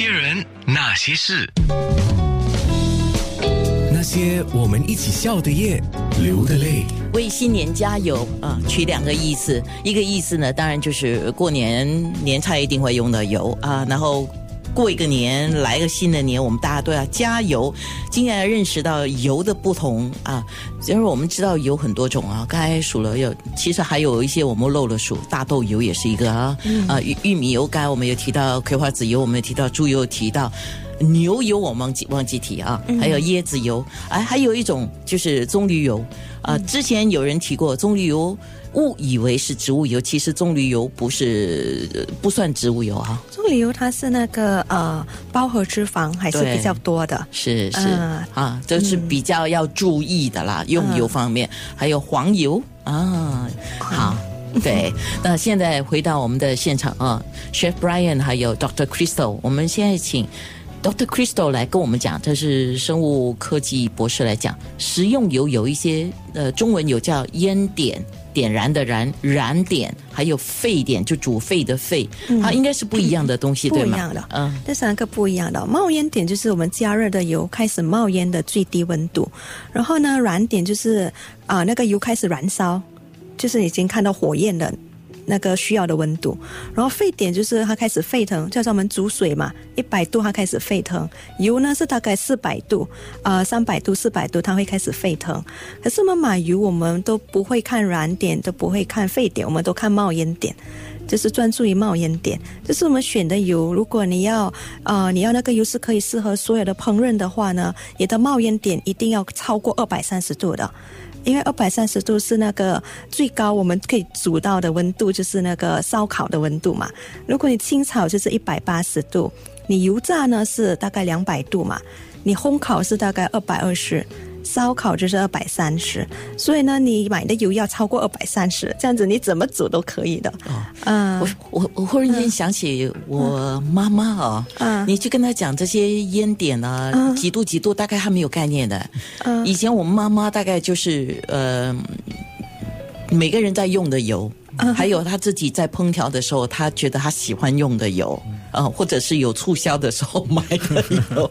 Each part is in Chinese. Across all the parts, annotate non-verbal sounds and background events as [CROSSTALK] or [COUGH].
些人，那些事，那些我们一起笑的夜，流的泪。为新年加油啊！取两个意思，一个意思呢，当然就是过年年菜一定会用的油啊，然后。过一个年，来个新的年，我们大家都要加油。今天认识到油的不同啊，就是我们知道油很多种啊。刚才数了有，其实还有一些我们漏了数，大豆油也是一个啊。啊，玉玉米油干我们有提到，葵花籽油我们有提到，猪油提到，牛油我忘记忘记提啊，还有椰子油，哎，还有一种就是棕榈油啊。之前有人提过棕榈油。误以为是植物油，其实棕榈油不是不算植物油啊。棕榈油它是那个呃饱和脂肪还是比较多的，是是啊，这是比较要注意的啦。用油方面还有黄油啊，好对。[LAUGHS] 那现在回到我们的现场啊，Chef Brian 还有 Doctor Crystal，我们现在请 Dr. Crystal 来跟我们讲，这是生物科技博士来讲，食用油有一些呃中文有叫烟点。点燃的燃燃点，还有沸点，就煮沸的沸，它应该是不一样的东西，[COUGHS] 对吗？不一样的，嗯，这三个不一样的。冒烟点就是我们加热的油开始冒烟的最低温度，然后呢，燃点就是啊，那个油开始燃烧，就是已经看到火焰的。那个需要的温度，然后沸点就是它开始沸腾，叫做我们煮水嘛，一百度它开始沸腾。油呢是大概四百度，呃，三百度、四百度它会开始沸腾。可是我们买油，我们都不会看燃点，都不会看沸点，我们都看冒烟点，就是专注于冒烟点。就是我们选的油，如果你要呃你要那个油是可以适合所有的烹饪的话呢，你的冒烟点一定要超过二百三十度的。因为二百三十度是那个最高我们可以煮到的温度，就是那个烧烤的温度嘛。如果你清炒就是一百八十度，你油炸呢是大概两百度嘛，你烘烤是大概二百二十。烧烤就是二百三十，所以呢，你买的油要超过二百三十，这样子你怎么煮都可以的。嗯，我我我忽然间想起我妈妈哦，嗯，你去跟她讲这些烟点啊，几度几度，大概她没有概念的。嗯，以前我们妈妈大概就是呃，每个人在用的油，还有她自己在烹调的时候，她觉得她喜欢用的油，啊，或者是有促销的时候 [LAUGHS] 买的油。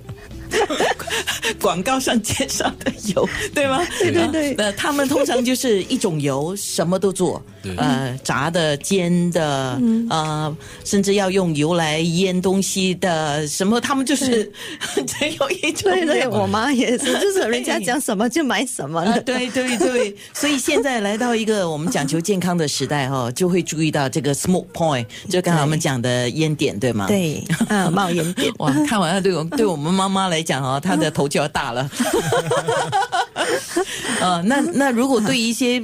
[LAUGHS] [LAUGHS] 广告上介绍的油，对吗？[LAUGHS] 对对对。那他们通常就是一种油，什么都做，呃，炸的、煎的，呃，甚至要用油来腌东西的，什么他们就是只 [LAUGHS] 有一种。对对，我妈也是，就是人家讲什么就买什么。对对对，所以现在来到一个我们讲求健康的时代哈，就会注意到这个 smoke point，就刚才我们讲的烟点，对吗？对，啊，冒烟点。哇，看完了，对我对我们妈妈来讲哦，她的头就要大了。[LAUGHS] 呃，那那如果对一些。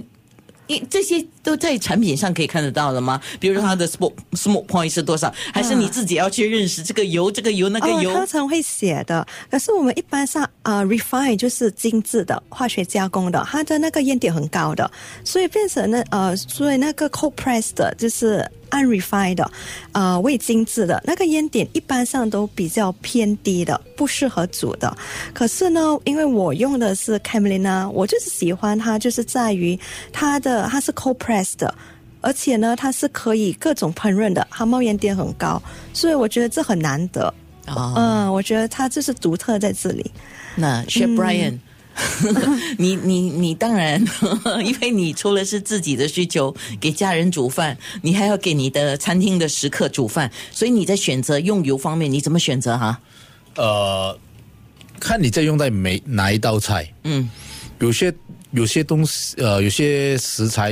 一这些都在产品上可以看得到的吗？比如说它的 smoke smoke point 是多少？还是你自己要去认识这个油、这个油、那个油？通常会写的。可是我们一般上啊，refine 就是精致的化学加工的，它的那个烟点很高的，所以变成那呃，所以那个 cold pressed 就是 unrefined 的，呃，未精致的那个烟点一般上都比较偏低的，不适合煮的。可是呢，因为我用的是 Camelina，我就是喜欢它，就是在于它的。它是 cold pressed 的，而且呢，它是可以各种烹饪的，它冒烟点很高，所以我觉得这很难得啊。嗯，我觉得它就是独特在这里。那 Chef Brian，[LAUGHS] 你你你当然，[LAUGHS] 因为你除了是自己的需求给家人煮饭，你还要给你的餐厅的食客煮饭，所以你在选择用油方面，你怎么选择哈？呃，看你在用在每哪一道菜。嗯，有些。有些东西，呃，有些食材，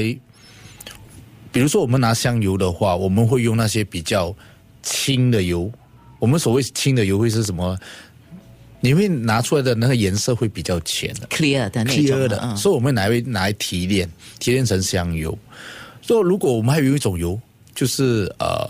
比如说我们拿香油的话，我们会用那些比较轻的油。我们所谓轻的油会是什么？你会拿出来的那个颜色会比较浅的，clear 的那种的。所以我们拿来拿来提炼，提炼成香油。所以如果我们还有一种油，就是呃，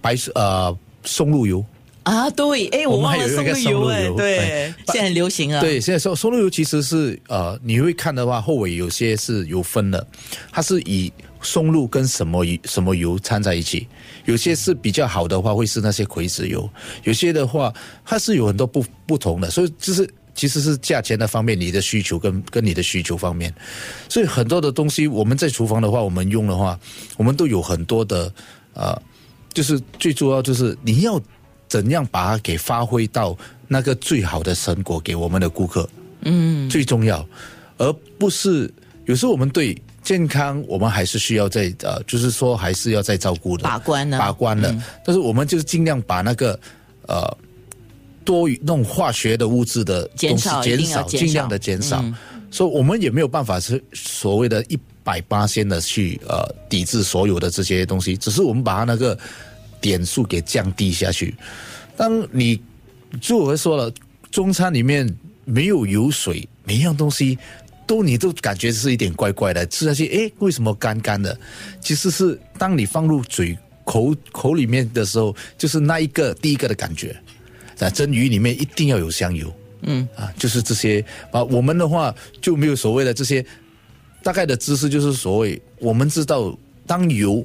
白呃松露油。啊，对，哎，我们还有一个松露油，对，现在很流行啊。对，现在松松露油其实是呃，你会看的话，后尾有些是有分的，它是以松露跟什么什么油掺在一起，有些是比较好的话，会是那些葵籽油，有些的话，它是有很多不不同的，所以就是其实是价钱的方面，你的需求跟跟你的需求方面，所以很多的东西我们在厨房的话，我们用的话，我们都有很多的呃，就是最主要就是你要。怎样把它给发挥到那个最好的成果给我们的顾客，嗯，最重要，而不是有时候我们对健康，我们还是需要在呃，就是说还是要在照顾的把关呢把关的，但是我们就是尽量把那个呃多余那种化学的物质的减东西减少尽量的减少，所以我们也没有办法是所谓的一百八千的去呃抵制所有的这些东西，只是我们把它那个点数给降低下去。当你就我说了，中餐里面没有油水，每一样东西都你都感觉是一点怪怪的，吃下去，诶，为什么干干的？其实是当你放入嘴口口里面的时候，就是那一个第一个的感觉。在蒸鱼里面一定要有香油，嗯啊，就是这些啊。我们的话就没有所谓的这些大概的知识，就是所谓我们知道，当油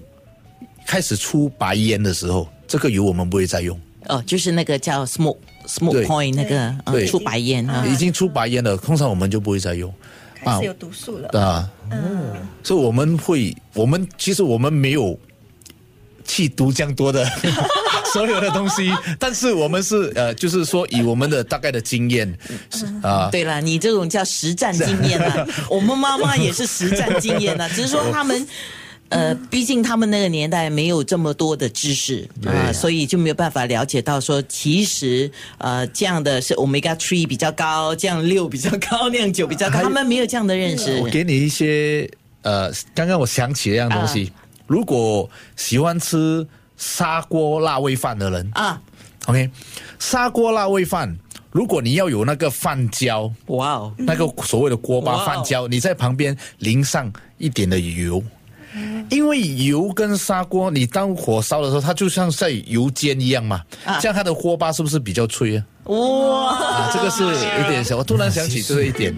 开始出白烟的时候，这个油我们不会再用。哦，就是那个叫 smoke smoke point 那个呃对出白烟啊，已经出白烟了，通常我们就不会再用开始有毒素了。啊。嗯所以我们会，我们其实我们没有去毒这样多的 [LAUGHS] 所有的东西，但是我们是呃，就是说以我们的大概的经验是啊，对了，你这种叫实战经验啊，[LAUGHS] 我们妈妈也是实战经验啊，只是说他们。呃，毕竟他们那个年代没有这么多的知识啊、所以就没有办法了解到说，其实呃这样的是 omega three 比较高，这样六比较高，那样九比较高，他们没有这样的认识。我。给你一些呃，刚刚我想起一样东西，如果喜欢吃砂锅辣味饭的人啊，，OK，砂锅辣味饭，如果你要有那个饭焦，哇哦，那个所谓的锅巴饭焦，你在旁边淋上一点的油，因为油跟砂锅，你当火烧的时候，它就像在油煎一样嘛，啊这样它的锅巴是不是比较脆啊？哇！啊，这个是有点小，我突然想起这一点。